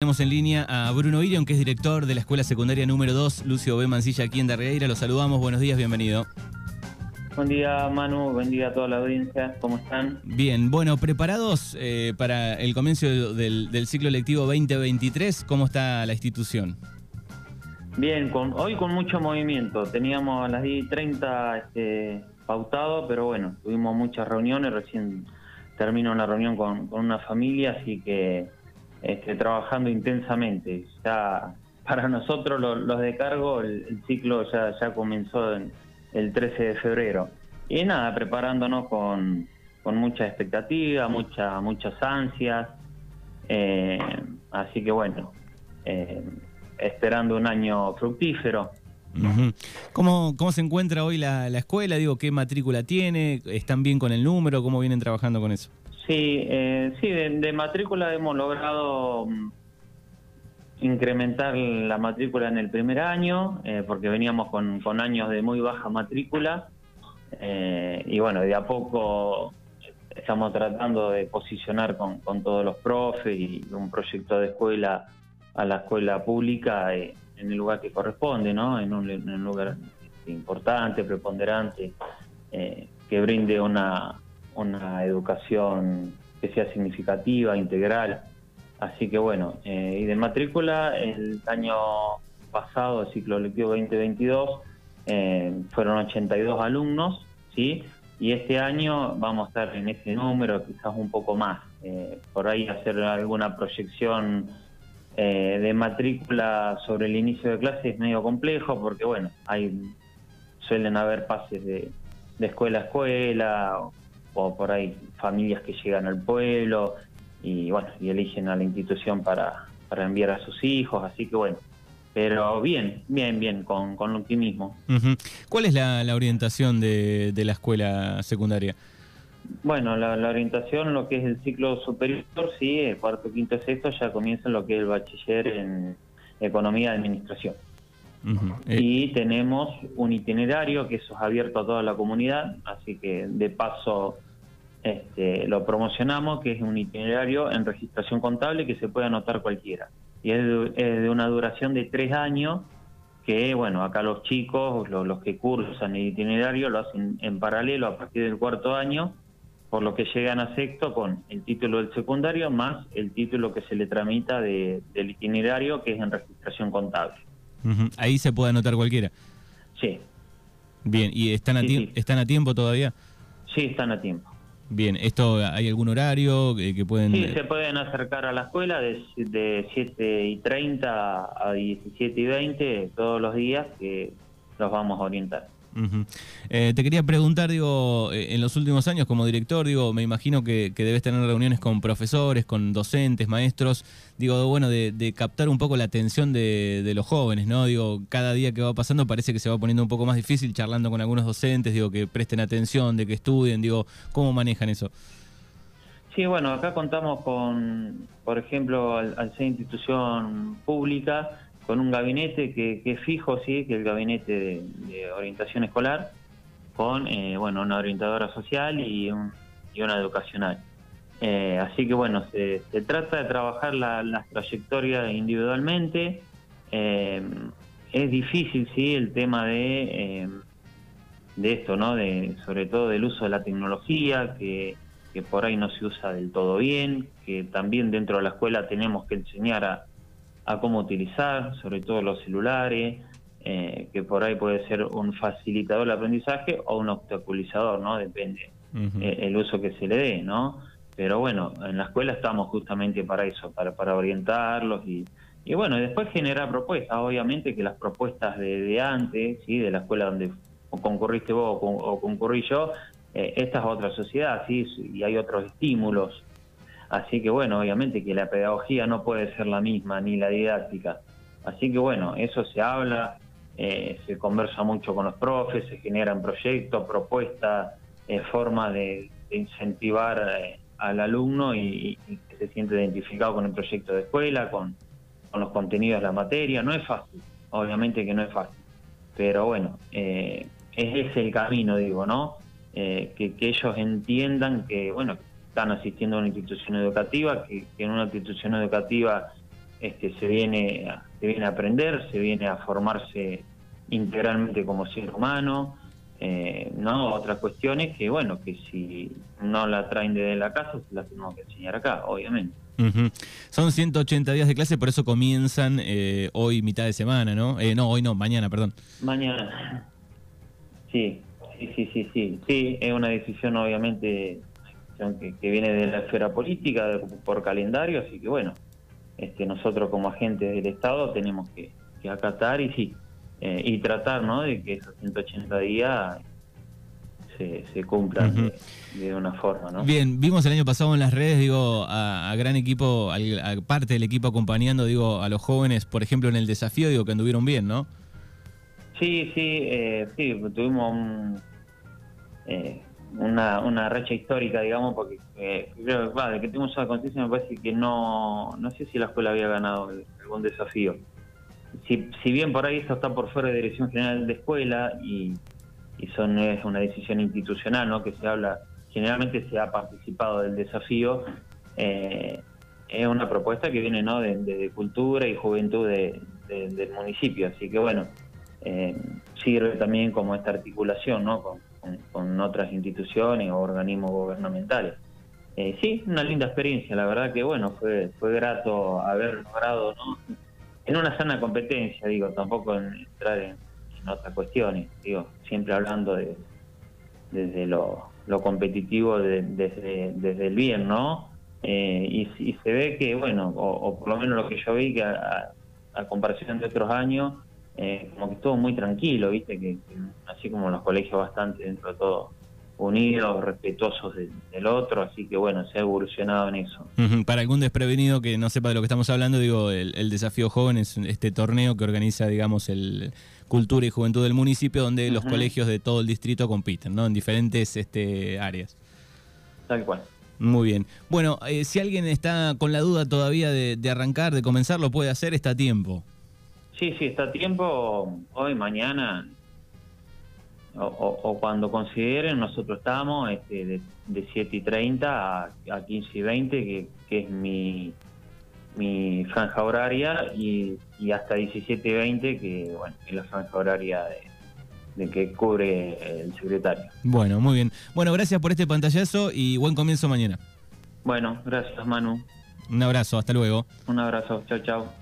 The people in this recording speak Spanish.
Tenemos en línea a Bruno Irion, que es director de la Escuela Secundaria número 2, Lucio B. Mancilla, aquí en Darreira. Lo saludamos, buenos días, bienvenido. Buen día, Manu, buen día a toda la audiencia, ¿cómo están? Bien, bueno, preparados eh, para el comienzo del, ciclo lectivo 2023, ¿cómo está la institución? Bien, con, hoy con mucho movimiento. Teníamos a las 10.30 este, pautado, pero bueno, tuvimos muchas reuniones. Recién terminó una reunión con, con una familia, así que este, trabajando intensamente. Ya para nosotros los, de cargo el, ciclo ya, ya comenzó el 13 de febrero. Y nada, preparándonos con, con mucha expectativa, mucha, muchas ansias. Eh, así que bueno, eh, esperando un año fructífero. ¿Cómo, ¿Cómo se encuentra hoy la, la escuela? Digo, ¿qué matrícula tiene? ¿Están bien con el número? ¿Cómo vienen trabajando con eso? Sí, eh, sí, de, matrícula hemos logrado mm, incrementar la matrícula en el primer año, eh, porque veníamos con, años de muy baja matrícula, eh, y bueno, de a poco estamos tratando de posicionar con, todos los profes y un proyecto de escuela a la escuela pública en el lugar que corresponde, ¿no? En un, en un lugar importante, preponderante, que brinde una una educación que sea significativa, integral. Así que bueno, eh, y de matrícula, el año pasado, el ciclo lectivo 2022, eh, fueron 82 alumnos, ¿sí? Y este año vamos a estar en ese número, quizás un poco más. Eh, por ahí hacer alguna proyección de matrícula sobre el inicio de clase es medio complejo porque, bueno, hay suelen haber pases de, de escuela a escuela, por ahí familias que llegan al pueblo y bueno, y eligen a la institución para, para enviar a sus hijos, así que bueno, pero bien, bien, bien, con, con optimismo. ¿Cuál es la, orientación de, de, la escuela secundaria? Bueno, la, orientación, lo que es el ciclo superior, sí, el cuarto, quinto, sexto, ya comienza lo que es el bachiller en economía y administración. Eh, y tenemos un itinerario que eso es abierto a toda la comunidad, así que de paso este, lo promocionamos, que es un itinerario en registración contable que se puede anotar cualquiera. Y es de, una duración de tres años, que bueno, acá los chicos, los, que cursan el itinerario, lo hacen en paralelo a partir del cuarto año, por lo que llegan a sexto con el título del secundario más el título que se le tramita del itinerario, que es en registración contable. Ahí se puede anotar cualquiera. Sí. Bien, ¿y están a, están a tiempo todavía? Sí, están a tiempo. Bien, ¿esto hay algún horario que, pueden...? Sí, se pueden acercar a la escuela de, de 7 y 30 a 17 y 20 todos los días que los vamos a orientar. Eh, te quería preguntar, digo, eh, en los últimos años como director, digo, me imagino que, debes tener reuniones con profesores, con docentes, maestros, digo, bueno, de, captar un poco la atención de, los jóvenes, ¿no? Digo, cada día que va pasando parece que se va poniendo un poco más difícil charlando con algunos docentes, digo, que presten atención, de que estudien, digo, ¿cómo manejan eso? Sí, bueno, acá contamos con, por ejemplo, al ser institución pública, con un gabinete que, es fijo, sí, que es el gabinete de, orientación escolar, con eh, bueno una orientadora social y, una educacional. Eh, así que bueno, se, trata de trabajar las trayectorias individualmente. Eh, es difícil, sí, el tema de, de esto, ¿no? De, sobre todo del uso de la tecnología, que, que por ahí no se usa del todo bien, que también dentro de la escuela tenemos que enseñar a, a cómo utilizar, sobre todo los celulares, eh, que por ahí puede ser un facilitador del aprendizaje o un obstaculizador, ¿no? Depende eh, el uso que se le dé, ¿no? Pero bueno, en la escuela estamos justamente para eso, para, para orientarlos y, y bueno, después generar propuestas, obviamente que las propuestas de, antes, ¿sí? de la escuela donde concurriste vos o, concurrí yo, eh, esta es otra sociedad, ¿sí? y hay otros estímulos Así que bueno, obviamente que la pedagogía no puede ser la misma, ni la didáctica. Así que bueno, eso se habla, eh, se conversa mucho con los profes, se generan proyectos, propuestas, eh, formas de, incentivar eh, al alumno y, que se siente identificado con el proyecto de escuela, con, los contenidos de la materia. No es fácil, obviamente que no es fácil. Pero bueno, es ese el camino, digo, ¿no? que, que ellos entiendan que, bueno, están asistiendo a una institución educativa, que, en una institución educativa este, se, viene, a- se viene a aprender, se viene a formarse integralmente como ser humano, eh, ¿no? Otras cuestiones que, bueno, que si no la traen desde la casa, se las tenemos que enseñar acá, obviamente. Ujú. Son 180 días de clase, por eso comienzan eh, hoy mitad de semana, ¿no? Eh, no, hoy no, mañana, perdón. Mañana. Sí, sí, sí, sí, sí. Sí, es una decisión obviamente que, que viene de la esfera política de- por calendario, así que bueno, este, nosotros como agentes del Estado tenemos que, que acatar y sí, eh, y tratar, ¿no? De que esos 180 días se, se cumplan de, de una forma, ¿no? Bien, vimos el año pasado en las redes, digo, a, a gran equipo, al- a, parte del equipo acompañando, digo, a los jóvenes, por ejemplo, en el desafío, digo, que anduvieron bien, ¿no? Sí, sí, eh, sí, tuvimos un, eh, una, una racha histórica, digamos, porque eh, creo que, de que tuvimos esa conciencia me parece que no, no sé si la escuela había ganado algún desafío. Si, si bien por ahí eso está por fuera de Dirección General de Escuela y, y son es una decisión institucional, ¿no? Que se habla, generalmente se ha participado del desafío, eh, es una propuesta que viene, ¿no? De, cultura y juventud de- de- del municipio, así que bueno, eh, sirve también como esta articulación ¿no? con, con- otras instituciones o organismos gubernamentales. Eh, sí, una linda experiencia, la verdad que bueno, fue, fue grato haber logrado, ¿no? en una sana competencia, digo, tampoco en entrar en, otras cuestiones, digo, siempre hablando de desde lo, competitivo de- desde, desde el bien, ¿no? Eh, y, se ve que, bueno, o, o por lo menos lo que yo vi, que a comparación de otros años, eh, como que estuvo muy tranquilo, ¿viste? Que, que así como los colegios bastante dentro de todo unidos, respetuosos de- del otro, así que bueno, se ha evolucionado en eso. Para algún desprevenido que no sepa de lo que estamos hablando, digo, el, el desafío joven es este torneo que organiza, digamos, el Cultura y Juventud del municipio, donde los colegios de todo el distrito compiten, ¿no? En diferentes este, áreas. Tal cual. Muy bien. Bueno, eh, si alguien está con la duda todavía de, de arrancar, de comenzar, lo puede hacer, está a tiempo. Sí, sí, está a tiempo, hoy, mañana, o, o- o cuando consideren, nosotros estamos este, de, de 7 y 30 a, a 15 y 20, que, que es mi, mi franja horaria, y, y hasta 17 y 20, que bueno, es la franja horaria de, de que cubre el secretario. Bueno, muy bien. Bueno, gracias por este pantallazo y buen comienzo mañana. Bueno, gracias Manu, Un abrazo, hasta luego. un abrazo, chao, chao.